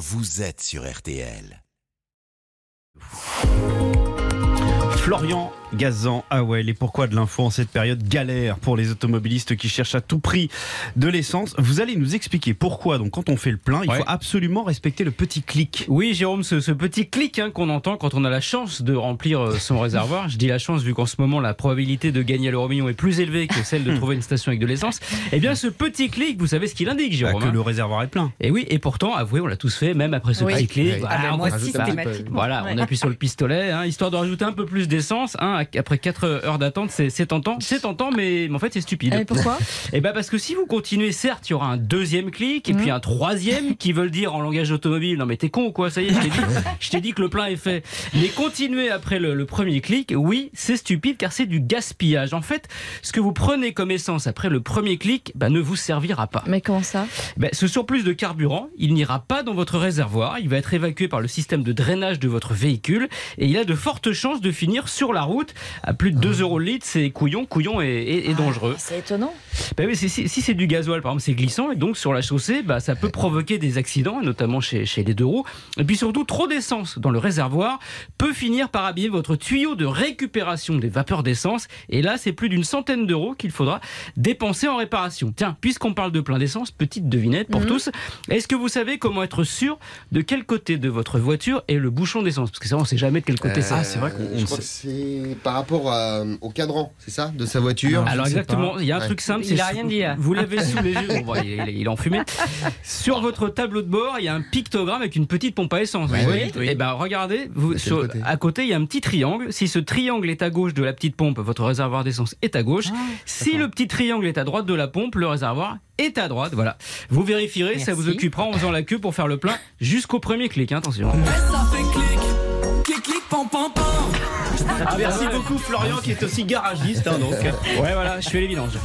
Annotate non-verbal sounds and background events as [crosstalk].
vous êtes sur RTL. Florian Gazan, ah ouais, et pourquoi de l'info en cette période galère pour les automobilistes qui cherchent à tout prix de l'essence Vous allez nous expliquer pourquoi, donc quand on fait le plein, il Ouais. faut absolument respecter le petit clic. Oui, Jérôme, ce, ce petit clic hein, qu'on entend quand on a la chance de remplir euh, son [laughs] réservoir. Je dis la chance vu qu'en ce moment la probabilité de gagner à l'euro million est plus élevée que celle de [laughs] trouver une station avec de l'essence. Eh bien, ce petit clic, vous savez ce qu'il indique, Bah, Jérôme que hein le réservoir est plein. Et oui, et pourtant, avouez, on l'a tous fait, même après ce Oui. petit clic. Ah, voilà, on moi aussi, appuie sur le pistolet, hein, histoire de rajouter un peu plus d'essence. hein, après 4 heures d'attente, c'est tentant, c'est tentant, mais, mais en fait, c'est stupide. Et pourquoi? [laughs] Eh ben parce que si vous continuez, certes, il y aura un deuxième clic et Mhm. puis un troisième qui veut le dire en langage automobile. Non mais t'es con ou quoi Ça y est, je t'ai dit, [laughs] dit que le plein est fait. Mais continuez après le, le premier clic. Oui, c'est stupide car c'est du gaspillage. En fait, ce que vous prenez comme essence après le premier clic, bah, ne vous servira pas. Mais comment ça? Ben, ce surplus de carburant, il n'ira pas dans votre réservoir. Il va être évacué par le système de drainage de votre véhicule et il a de fortes chances de finir sur la route à plus de 2 euros le litre. C'est couillon, couillon et, et- et dangereux. C'est étonnant. Ben oui, si, si c'est du gasoil, par exemple, c'est glissant et donc sur la chaussée, bah, ça peut provoquer des accidents, notamment chez, chez les deux roues. Et puis surtout, trop d'essence dans le réservoir peut finir par abîmer votre tuyau de récupération des vapeurs d'essence. Et là, c'est plus d'une centaine d'euros qu'il faudra dépenser en réparation. Tiens, puisqu'on parle de plein d'essence, petite devinette pour Mhm. tous. Est-ce que vous savez comment être sûr de quel côté de votre voiture est le bouchon d'essence? Parce que ça, on ne sait jamais de quel côté c'est. Ah, c'est vrai qu'on- crois sait- c'est par rapport à- au cadran, c'est ça De sa voiture Alors exactement, il y a un Ouais. truc simple. Il c'est a sous- rien dit, hein. Vous l'avez sous les yeux. [laughs] Bon, il, est- il est enfumé. Sur votre tableau de bord, il y a un pictogramme avec une petite pompe à essence. Oui, vous oui, voyez oui. Et ben regardez, vous, De quel sur- côté à côté, il y a un petit triangle. Si ce triangle est à gauche de la petite pompe, votre réservoir d'essence est à gauche. si le petit triangle est à droite de la pompe, le réservoir est à droite. Voilà. Vous vérifierez, ça vous occupera en faisant la queue pour faire le plein jusqu'au premier clic. hein, attention. Ça fait clic, clic, clic, pam, pam, pam. Ah, merci beaucoup Florian qui est aussi garagiste. hein, donc. Ouais, voilà, je fais les vidanges.